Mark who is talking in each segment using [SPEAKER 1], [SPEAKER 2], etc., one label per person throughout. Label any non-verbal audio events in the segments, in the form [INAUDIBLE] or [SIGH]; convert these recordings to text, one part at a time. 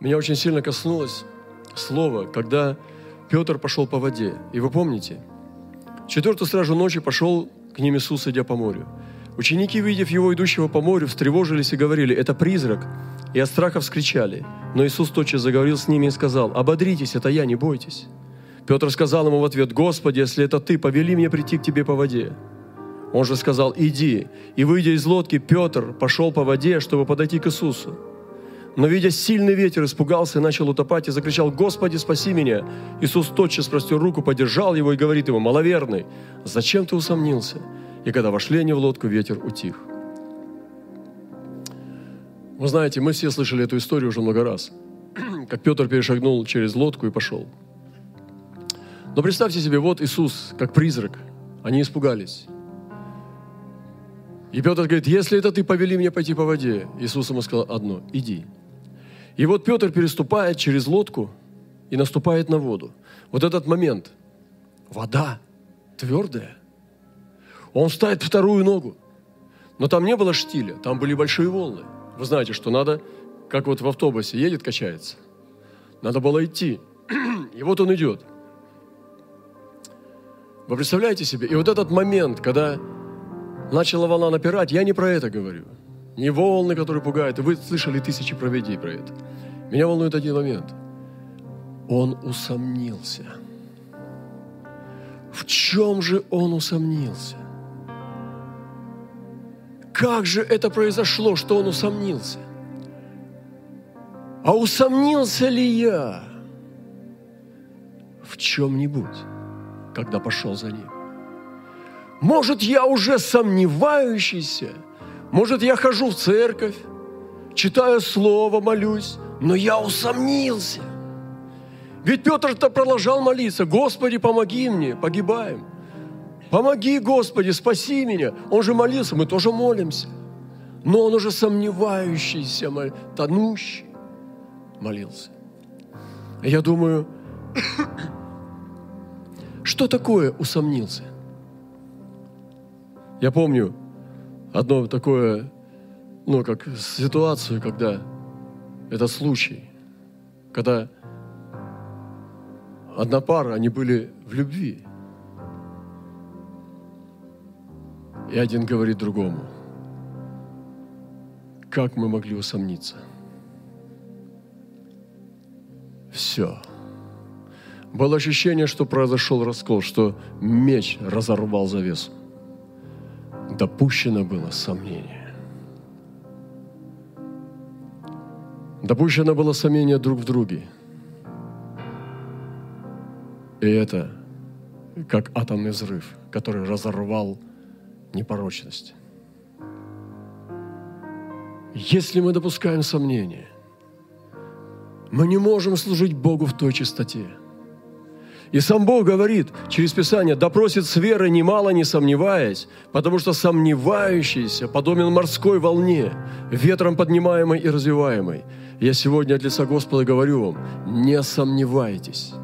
[SPEAKER 1] меня очень сильно коснулось слово, когда Петр пошел по воде. И вы помните, четвертую стражу ночи пошел к ним Иисус, идя по морю. Ученики, видев его, идущего по морю, встревожились и говорили, это призрак, и от страха вскричали. Но Иисус тотчас заговорил с ними и сказал, ободритесь, это я, не бойтесь. Петр сказал ему в ответ, Господи, если это ты, повели мне прийти к тебе по воде. Он же сказал, иди. И выйдя из лодки, Петр пошел по воде, чтобы подойти к Иисусу. Но, видя сильный ветер, испугался и начал утопать, и закричал, «Господи, спаси меня!» Иисус тотчас простер руку, подержал его и говорит ему, «Маловерный, зачем ты усомнился?» И когда вошли они в лодку, ветер утих. Вы знаете, мы все слышали эту историю уже много раз, [CLEARS THROAT] как Петр перешагнул через лодку и пошел. Но представьте себе, вот Иисус, как призрак, они испугались. И Петр говорит, если это ты повели меня пойти по воде, Иисус ему сказал одно, иди. И вот Петр переступает через лодку и наступает на воду. Вот этот момент. Вода твердая. Он ставит вторую ногу. Но там не было штиля, там были большие волны. Вы знаете, что надо, как вот в автобусе едет, качается. Надо было идти. И вот он идет. Вы представляете себе? И вот этот момент, когда начала волна напирать, я не про это говорю – не волны, которые пугают. Вы слышали тысячи проведей про это. Меня волнует один момент. Он усомнился. В чем же он усомнился? Как же это произошло, что он усомнился? А усомнился ли я в чем-нибудь, когда пошел за ним? Может, я уже сомневающийся – может, я хожу в церковь, читаю слово, молюсь, но я усомнился. Ведь Петр-то продолжал молиться, Господи, помоги мне, погибаем. Помоги, Господи, спаси меня. Он же молился, мы тоже молимся. Но он уже сомневающийся, тонущий молился. Я думаю, [COUGHS] что такое усомнился? Я помню, одно такое, ну, как ситуацию, когда это случай, когда одна пара, они были в любви. И один говорит другому, как мы могли усомниться? Все. Было ощущение, что произошел раскол, что меч разорвал завесу допущено было сомнение. Допущено было сомнение друг в друге. И это как атомный взрыв, который разорвал непорочность. Если мы допускаем сомнения, мы не можем служить Богу в той чистоте – и сам Бог говорит через Писание, допросит с верой немало, не сомневаясь, потому что сомневающийся подобен морской волне, ветром поднимаемой и развиваемой. Я сегодня от лица Господа говорю вам, не сомневайтесь.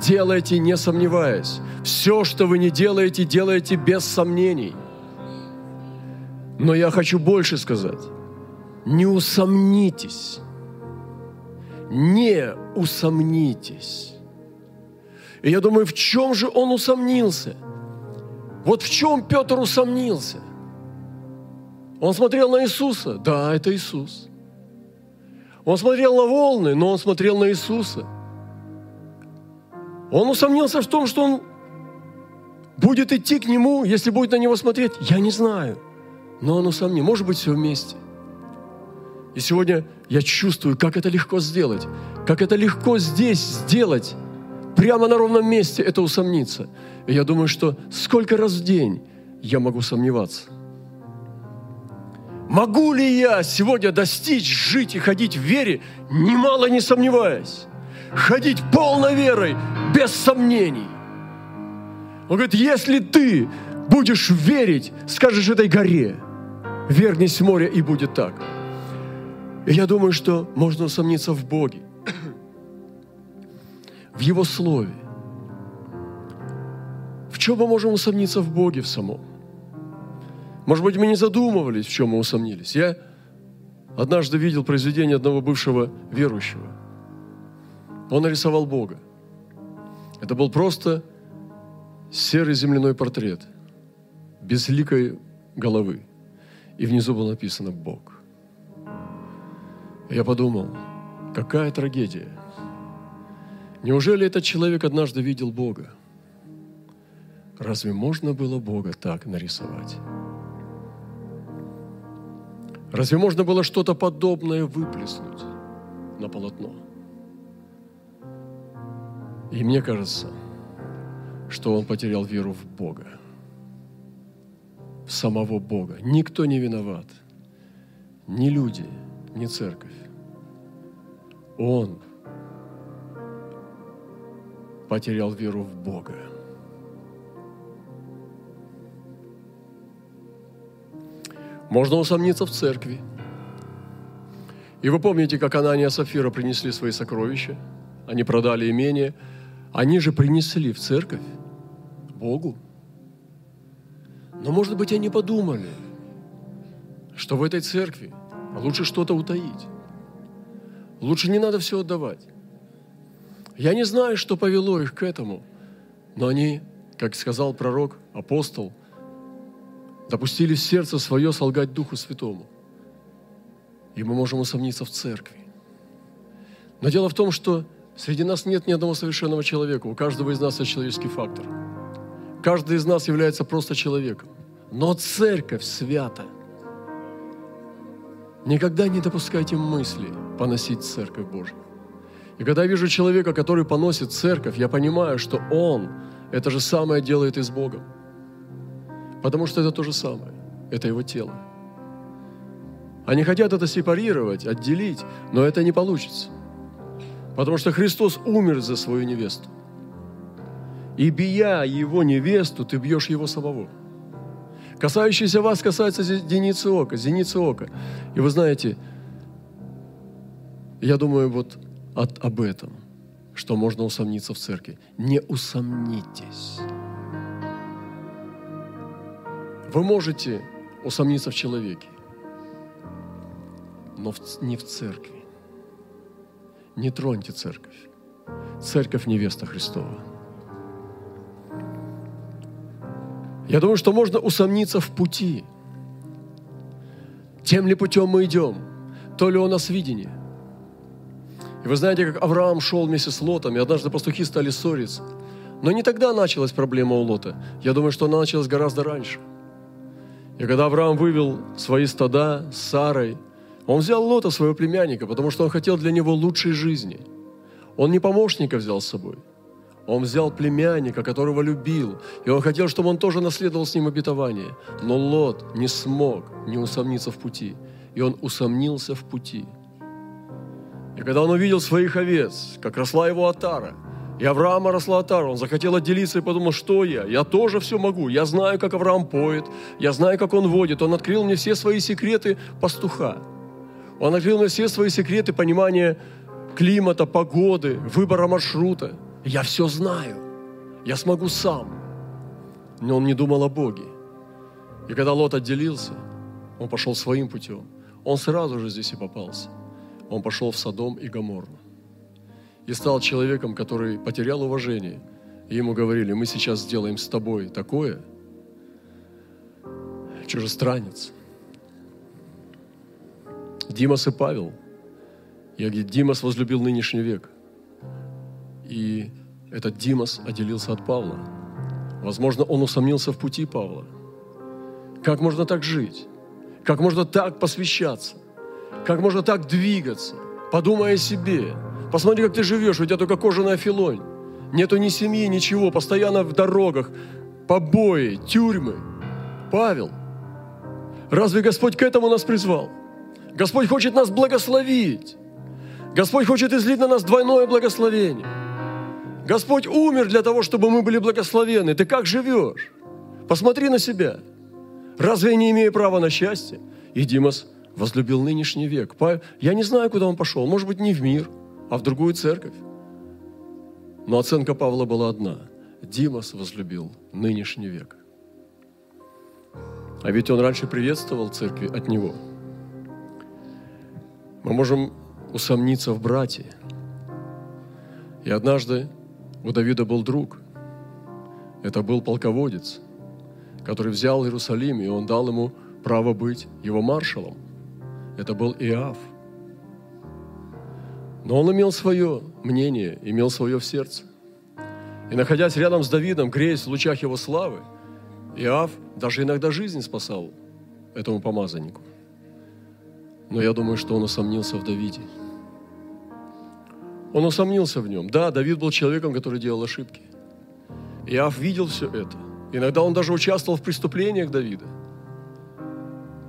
[SPEAKER 1] Делайте, не сомневаясь. Все, что вы не делаете, делайте без сомнений. Но я хочу больше сказать. Не усомнитесь. Не усомнитесь. И я думаю, в чем же он усомнился? Вот в чем Петр усомнился? Он смотрел на Иисуса. Да, это Иисус. Он смотрел на волны, но он смотрел на Иисуса. Он усомнился в том, что он будет идти к Нему, если будет на Него смотреть. Я не знаю. Но он усомнил. Может быть, все вместе. И сегодня я чувствую, как это легко сделать. Как это легко здесь сделать прямо на ровном месте это усомниться. И я думаю, что сколько раз в день я могу сомневаться. Могу ли я сегодня достичь, жить и ходить в вере, немало не сомневаясь? Ходить полной верой, без сомнений. Он говорит, если ты будешь верить, скажешь этой горе, вернись в море, и будет так. И я думаю, что можно усомниться в Боге в Его Слове. В чем мы можем усомниться в Боге в самом? Может быть, мы не задумывались, в чем мы усомнились. Я однажды видел произведение одного бывшего верующего. Он нарисовал Бога. Это был просто серый земляной портрет, безликой головы. И внизу было написано «Бог». Я подумал, какая трагедия. Неужели этот человек однажды видел Бога? Разве можно было Бога так нарисовать? Разве можно было что-то подобное выплеснуть на полотно? И мне кажется, что он потерял веру в Бога, в самого Бога. Никто не виноват, ни люди, ни церковь. Он потерял веру в Бога. Можно усомниться в церкви. И вы помните, как Анания и Сафира принесли свои сокровища? Они продали имение. Они же принесли в церковь Богу. Но, может быть, они подумали, что в этой церкви лучше что-то утаить. Лучше не надо все отдавать. Я не знаю, что повело их к этому, но они, как сказал пророк, апостол, допустили в сердце свое солгать Духу Святому. И мы можем усомниться в церкви. Но дело в том, что среди нас нет ни одного совершенного человека. У каждого из нас есть человеческий фактор. Каждый из нас является просто человеком. Но церковь свята. Никогда не допускайте мысли поносить церковь Божью. И когда я вижу человека, который поносит церковь, я понимаю, что он это же самое делает и с Богом. Потому что это то же самое. Это его тело. Они хотят это сепарировать, отделить, но это не получится. Потому что Христос умер за свою невесту. И бия его невесту, ты бьешь его самого. Касающийся вас касается зеницы ока, зеницы ока. И вы знаете, я думаю вот от, об этом, что можно усомниться в церкви. Не усомнитесь. Вы можете усомниться в человеке, но в, не в церкви. Не троньте церковь. Церковь невеста Христова. Я думаю, что можно усомниться в пути. Тем ли путем мы идем? То ли у нас видение? И вы знаете, как Авраам шел вместе с Лотом, и однажды пастухи стали ссориться. Но не тогда началась проблема у Лота. Я думаю, что она началась гораздо раньше. И когда Авраам вывел свои стада с Сарой, он взял Лота, своего племянника, потому что он хотел для него лучшей жизни. Он не помощника взял с собой – он взял племянника, которого любил, и он хотел, чтобы он тоже наследовал с ним обетование. Но Лот не смог не усомниться в пути, и он усомнился в пути. И когда он увидел своих овец, как росла его отара, и Авраама росла отара, он захотел отделиться и подумал, что я? Я тоже все могу. Я знаю, как Авраам поет, я знаю, как он водит. Он открыл мне все свои секреты пастуха. Он открыл мне все свои секреты понимания климата, погоды, выбора маршрута – я все знаю, я смогу сам. Но он не думал о Боге. И когда Лот отделился, он пошел своим путем. Он сразу же здесь и попался. Он пошел в Содом и Гоморру. И стал человеком, который потерял уважение. И ему говорили, мы сейчас сделаем с тобой такое, чужестранец. Димас и Павел. Я говорю, Димас возлюбил нынешний век. И этот Димас отделился от Павла. Возможно, он усомнился в пути Павла. Как можно так жить? Как можно так посвящаться? Как можно так двигаться? Подумай о себе. Посмотри, как ты живешь, у тебя только кожаная филонь. Нету ни семьи, ничего, постоянно в дорогах, побои, тюрьмы. Павел, разве Господь к этому нас призвал? Господь хочет нас благословить. Господь хочет излить на нас двойное благословение – Господь умер для того, чтобы мы были благословены. Ты как живешь? Посмотри на себя. Разве я не имею права на счастье? И Димас возлюбил нынешний век. Я не знаю, куда он пошел. Может быть, не в мир, а в другую церковь. Но оценка Павла была одна. Димас возлюбил нынешний век. А ведь он раньше приветствовал церкви от него. Мы можем усомниться в брате. И однажды у Давида был друг. Это был полководец, который взял Иерусалим, и он дал ему право быть его маршалом. Это был Иав. Но он имел свое мнение, имел свое в сердце. И находясь рядом с Давидом, греясь в лучах его славы, Иав даже иногда жизнь спасал этому помазаннику. Но я думаю, что он усомнился в Давиде. Он усомнился в нем. Да, Давид был человеком, который делал ошибки. Иав видел все это. Иногда он даже участвовал в преступлениях Давида.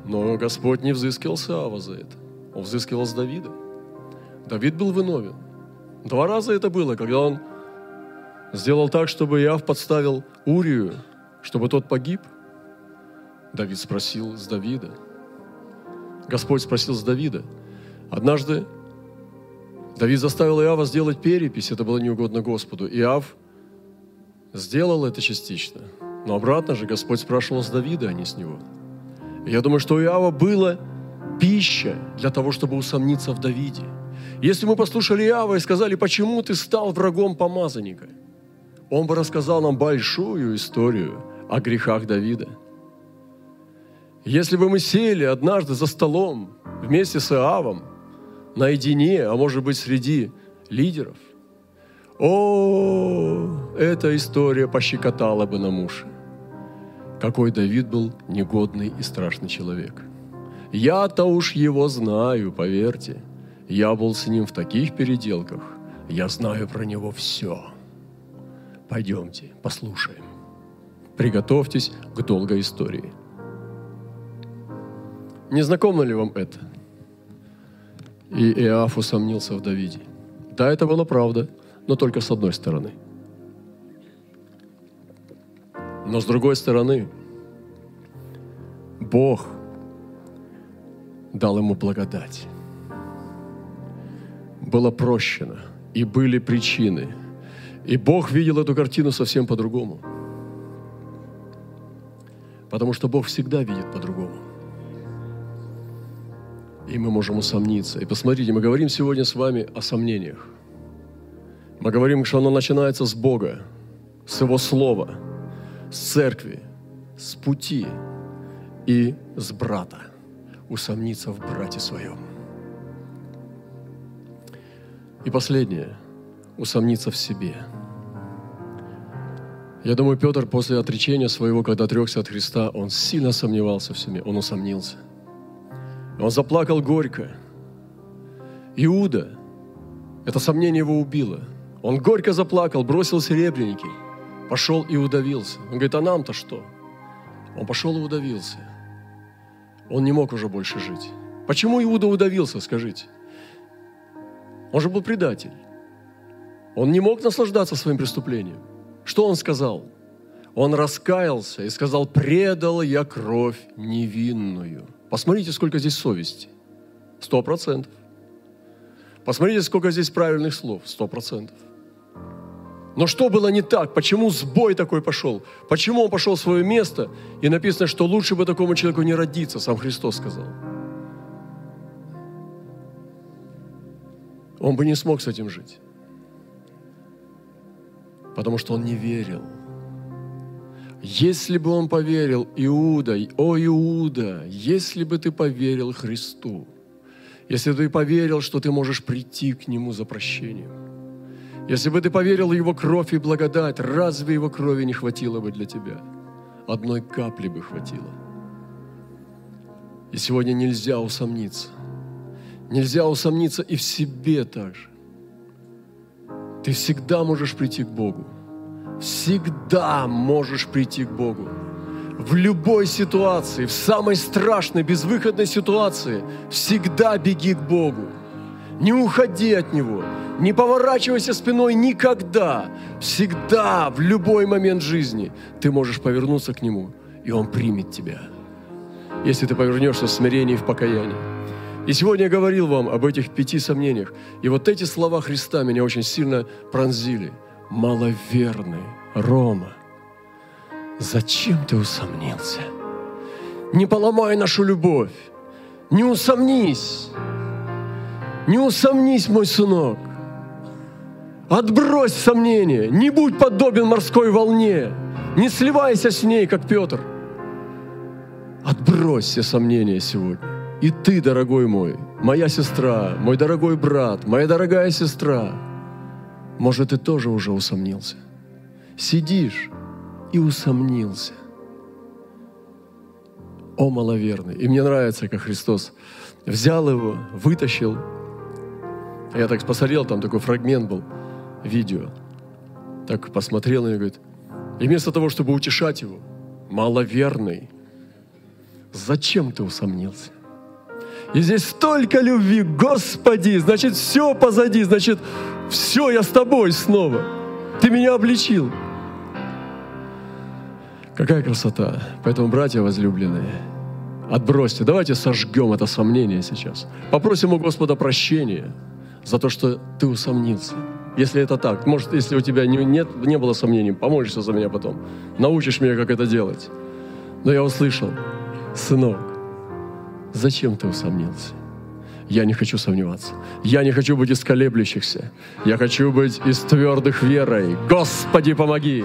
[SPEAKER 1] Но Господь не взыскивал с Иава за это. Он взыскивал с Давида. Давид был виновен. Два раза это было, когда он сделал так, чтобы Иав подставил Урию, чтобы тот погиб. Давид спросил с Давида. Господь спросил с Давида. Однажды Давид заставил Иава сделать перепись, это было неугодно Господу. Иав сделал это частично. Но обратно же Господь спрашивал с Давида, а не с него. Я думаю, что у Иава была пища для того, чтобы усомниться в Давиде. Если мы послушали Иава и сказали, почему ты стал врагом помазанника, он бы рассказал нам большую историю о грехах Давида. Если бы мы сели однажды за столом вместе с Иавом, наедине, а может быть среди лидеров, о, эта история пощекотала бы нам уши. Какой Давид был негодный и страшный человек. Я-то уж его знаю, поверьте. Я был с ним в таких переделках. Я знаю про него все. Пойдемте, послушаем. Приготовьтесь к долгой истории. Не знакомо ли вам это? И Иоаф усомнился в Давиде. Да, это была правда, но только с одной стороны. Но с другой стороны, Бог дал ему благодать. Было прощено, и были причины. И Бог видел эту картину совсем по-другому. Потому что Бог всегда видит по-другому и мы можем усомниться. И посмотрите, мы говорим сегодня с вами о сомнениях. Мы говорим, что оно начинается с Бога, с Его Слова, с церкви, с пути и с брата. Усомниться в брате своем. И последнее. Усомниться в себе. Я думаю, Петр после отречения своего, когда отрекся от Христа, он сильно сомневался в себе, он усомнился. Он заплакал горько. Иуда, это сомнение его убило. Он горько заплакал, бросил серебряники, пошел и удавился. Он говорит, а нам-то что? Он пошел и удавился. Он не мог уже больше жить. Почему Иуда удавился, скажите? Он же был предатель. Он не мог наслаждаться своим преступлением. Что он сказал? Он раскаялся и сказал, предал я кровь невинную. Посмотрите, сколько здесь совести. Сто процентов. Посмотрите, сколько здесь правильных слов. Сто процентов. Но что было не так? Почему сбой такой пошел? Почему он пошел в свое место? И написано, что лучше бы такому человеку не родиться, сам Христос сказал. Он бы не смог с этим жить. Потому что он не верил – если бы он поверил Иуда, о Иуда, если бы ты поверил Христу, если ты поверил, что ты можешь прийти к Нему за прощением, если бы ты поверил Его кровь и благодать, разве Его крови не хватило бы для тебя? Одной капли бы хватило. И сегодня нельзя усомниться. Нельзя усомниться и в себе также. Ты всегда можешь прийти к Богу всегда можешь прийти к Богу. В любой ситуации, в самой страшной, безвыходной ситуации, всегда беги к Богу. Не уходи от Него, не поворачивайся спиной никогда. Всегда, в любой момент жизни ты можешь повернуться к Нему, и Он примет тебя. Если ты повернешься в смирении и в покаянии. И сегодня я говорил вам об этих пяти сомнениях. И вот эти слова Христа меня очень сильно пронзили – маловерный Рома, зачем ты усомнился? Не поломай нашу любовь, не усомнись. Не усомнись, мой сынок. Отбрось сомнения. Не будь подобен морской волне. Не сливайся с ней, как Петр. Отбрось все сомнения сегодня. И ты, дорогой мой, моя сестра, мой дорогой брат, моя дорогая сестра, может, ты тоже уже усомнился. Сидишь и усомнился. О, маловерный. И мне нравится, как Христос взял его, вытащил. Я так посмотрел, там такой фрагмент был, видео. Так посмотрел на него и говорит, и вместо того, чтобы утешать его, маловерный, зачем ты усомнился? И здесь столько любви, Господи, значит, все позади, значит, все, я с тобой снова. Ты меня обличил. Какая красота. Поэтому, братья возлюбленные, отбросьте. Давайте сожгем это сомнение сейчас. Попросим у Господа прощения за то, что ты усомнился. Если это так, может, если у тебя не, нет, не было сомнений, поможешься за меня потом. Научишь меня, как это делать. Но я услышал, сынок, зачем ты усомнился? Я не хочу сомневаться. Я не хочу быть из колеблющихся. Я хочу быть из твердых верой. Господи, помоги!